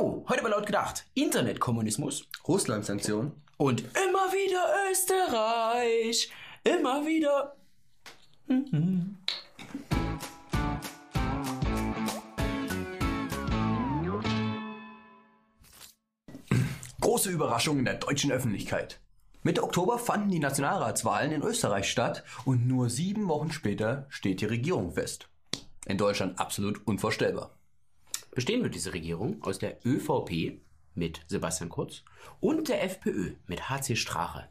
Heute war laut gedacht. Internetkommunismus. Russland-Sanktionen. Und immer wieder Österreich. Immer wieder. Mhm. Große Überraschung in der deutschen Öffentlichkeit. Mitte Oktober fanden die Nationalratswahlen in Österreich statt und nur sieben Wochen später steht die Regierung fest. In Deutschland absolut unvorstellbar. Bestehen wird diese Regierung aus der ÖVP mit Sebastian Kurz und der FPÖ mit HC Strache.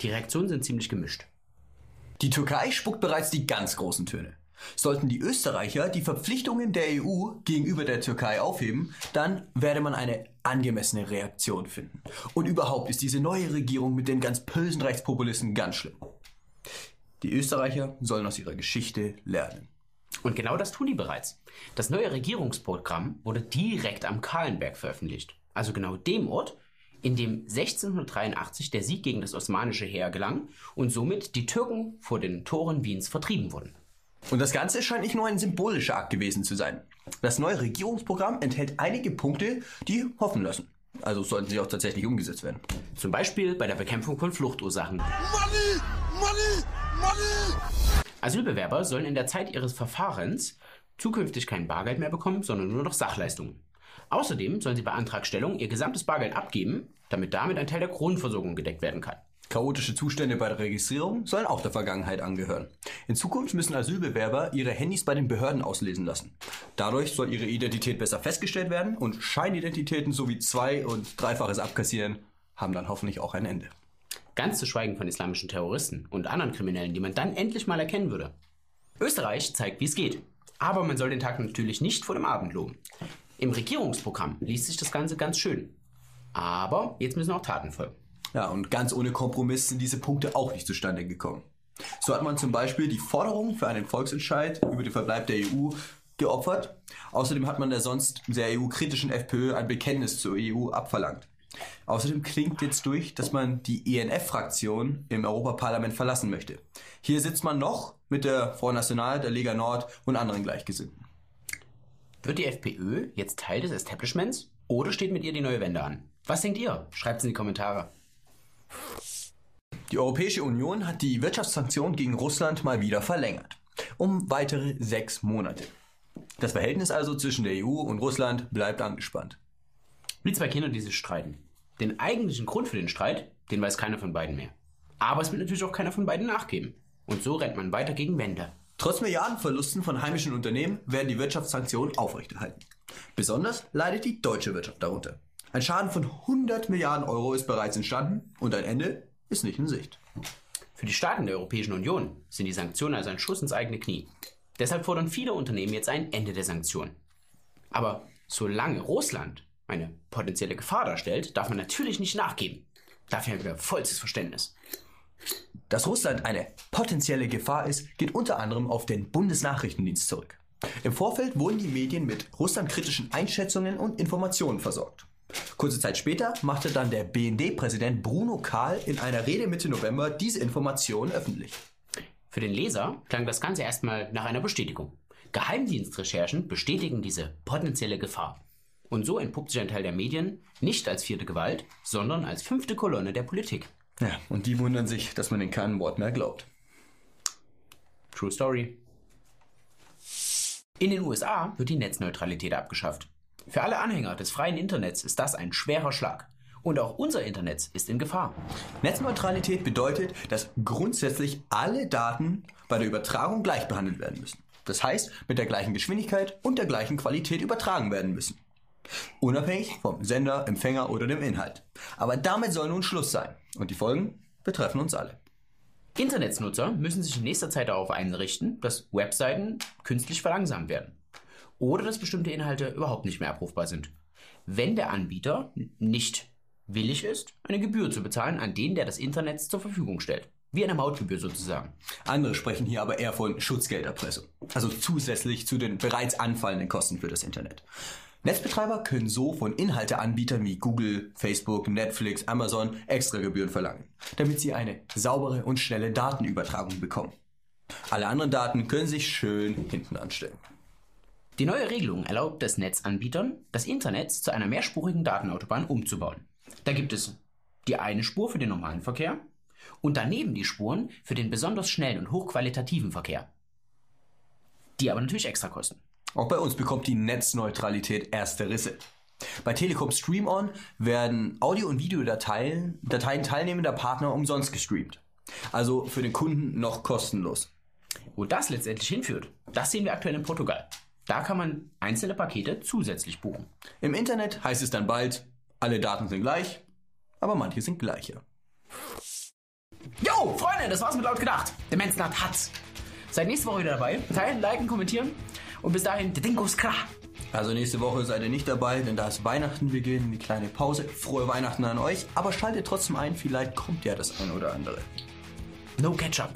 Die Reaktionen sind ziemlich gemischt. Die Türkei spuckt bereits die ganz großen Töne. Sollten die Österreicher die Verpflichtungen der EU gegenüber der Türkei aufheben, dann werde man eine angemessene Reaktion finden. Und überhaupt ist diese neue Regierung mit den ganz bösen Rechtspopulisten ganz schlimm. Die Österreicher sollen aus ihrer Geschichte lernen. Und genau das tun die bereits. Das neue Regierungsprogramm wurde direkt am Kahlenberg veröffentlicht. Also genau dem Ort, in dem 1683 der Sieg gegen das osmanische Heer gelang und somit die Türken vor den Toren Wiens vertrieben wurden. Und das Ganze scheint nicht nur ein symbolischer Akt gewesen zu sein. Das neue Regierungsprogramm enthält einige Punkte, die hoffen lassen. Also sollten sie auch tatsächlich umgesetzt werden. Zum Beispiel bei der Bekämpfung von Fluchtursachen. Money! Money! Money! Asylbewerber sollen in der Zeit ihres Verfahrens zukünftig kein Bargeld mehr bekommen, sondern nur noch Sachleistungen. Außerdem sollen sie bei Antragstellung ihr gesamtes Bargeld abgeben, damit damit ein Teil der Grundversorgung gedeckt werden kann. Chaotische Zustände bei der Registrierung sollen auch der Vergangenheit angehören. In Zukunft müssen Asylbewerber ihre Handys bei den Behörden auslesen lassen. Dadurch soll ihre Identität besser festgestellt werden und Scheinidentitäten sowie zwei- und dreifaches Abkassieren haben dann hoffentlich auch ein Ende. Ganz zu schweigen von islamischen Terroristen und anderen Kriminellen, die man dann endlich mal erkennen würde. Österreich zeigt, wie es geht. Aber man soll den Tag natürlich nicht vor dem Abend loben. Im Regierungsprogramm liest sich das Ganze ganz schön. Aber jetzt müssen auch Taten folgen. Ja, und ganz ohne Kompromiss sind diese Punkte auch nicht zustande gekommen. So hat man zum Beispiel die Forderung für einen Volksentscheid über den Verbleib der EU geopfert. Außerdem hat man der sonst sehr EU-kritischen FPÖ ein Bekenntnis zur EU abverlangt. Außerdem klingt jetzt durch, dass man die ENF-Fraktion im Europaparlament verlassen möchte. Hier sitzt man noch mit der Front National, der Lega Nord und anderen Gleichgesinnten. Wird die FPÖ jetzt Teil des Establishments oder steht mit ihr die neue Wende an? Was denkt ihr? Schreibt es in die Kommentare. Die Europäische Union hat die Wirtschaftssanktionen gegen Russland mal wieder verlängert. Um weitere sechs Monate. Das Verhältnis also zwischen der EU und Russland bleibt angespannt. Wie zwei Kinder, die sich streiten. Den eigentlichen Grund für den Streit, den weiß keiner von beiden mehr. Aber es wird natürlich auch keiner von beiden nachgeben. Und so rennt man weiter gegen Wände. Trotz Milliardenverlusten von heimischen Unternehmen werden die Wirtschaftssanktionen aufrechterhalten. Besonders leidet die deutsche Wirtschaft darunter. Ein Schaden von 100 Milliarden Euro ist bereits entstanden und ein Ende ist nicht in Sicht. Für die Staaten der Europäischen Union sind die Sanktionen also ein Schuss ins eigene Knie. Deshalb fordern viele Unternehmen jetzt ein Ende der Sanktionen. Aber solange Russland eine potenzielle Gefahr darstellt, darf man natürlich nicht nachgeben. Dafür haben wir vollstes Verständnis. Dass Russland eine potenzielle Gefahr ist, geht unter anderem auf den Bundesnachrichtendienst zurück. Im Vorfeld wurden die Medien mit russlandkritischen Einschätzungen und Informationen versorgt. Kurze Zeit später machte dann der BND-Präsident Bruno Kahl in einer Rede Mitte November diese Informationen öffentlich. Für den Leser klang das Ganze erstmal nach einer Bestätigung. Geheimdienstrecherchen bestätigen diese potenzielle Gefahr. Und so entpuppt sich ein Teil der Medien nicht als vierte Gewalt, sondern als fünfte Kolonne der Politik. Ja, und die wundern sich, dass man in keinem Wort mehr glaubt. True Story. In den USA wird die Netzneutralität abgeschafft. Für alle Anhänger des freien Internets ist das ein schwerer Schlag. Und auch unser Internet ist in Gefahr. Netzneutralität bedeutet, dass grundsätzlich alle Daten bei der Übertragung gleich behandelt werden müssen. Das heißt, mit der gleichen Geschwindigkeit und der gleichen Qualität übertragen werden müssen. Unabhängig vom Sender, Empfänger oder dem Inhalt. Aber damit soll nun Schluss sein. Und die Folgen betreffen uns alle. Internetsnutzer müssen sich in nächster Zeit darauf einrichten, dass Webseiten künstlich verlangsamt werden. Oder dass bestimmte Inhalte überhaupt nicht mehr abrufbar sind. Wenn der Anbieter nicht willig ist, eine Gebühr zu bezahlen an den, der das Internet zur Verfügung stellt. Wie eine Mautgebühr sozusagen. Andere sprechen hier aber eher von Schutzgelderpressung. Also zusätzlich zu den bereits anfallenden Kosten für das Internet. Netzbetreiber können so von Inhalteanbietern wie Google, Facebook, Netflix, Amazon extra Gebühren verlangen, damit sie eine saubere und schnelle Datenübertragung bekommen. Alle anderen Daten können sich schön hinten anstellen. Die neue Regelung erlaubt es Netzanbietern, das Internet zu einer mehrspurigen Datenautobahn umzubauen. Da gibt es die eine Spur für den normalen Verkehr und daneben die Spuren für den besonders schnellen und hochqualitativen Verkehr. Die aber natürlich extra kosten. Auch bei uns bekommt die Netzneutralität erste Risse. Bei Telekom Stream On werden Audio- und Videodateien Dateien teilnehmender Partner umsonst gestreamt. Also für den Kunden noch kostenlos. Wo das letztendlich hinführt, das sehen wir aktuell in Portugal. Da kann man einzelne Pakete zusätzlich buchen. Im Internet heißt es dann bald, alle Daten sind gleich, aber manche sind gleicher. Jo, Freunde, das war's mit laut gedacht. Der Menschenart hat's. Seid nächste Woche wieder dabei. Teilen, liken, kommentieren. Und bis dahin, ist klar. Also nächste Woche seid ihr nicht dabei, denn da ist Weihnachten, wir gehen in die kleine Pause. Frohe Weihnachten an euch, aber schaltet trotzdem ein, vielleicht kommt ja das eine oder andere. No Ketchup.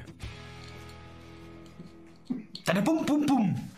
Dann bum bum bum.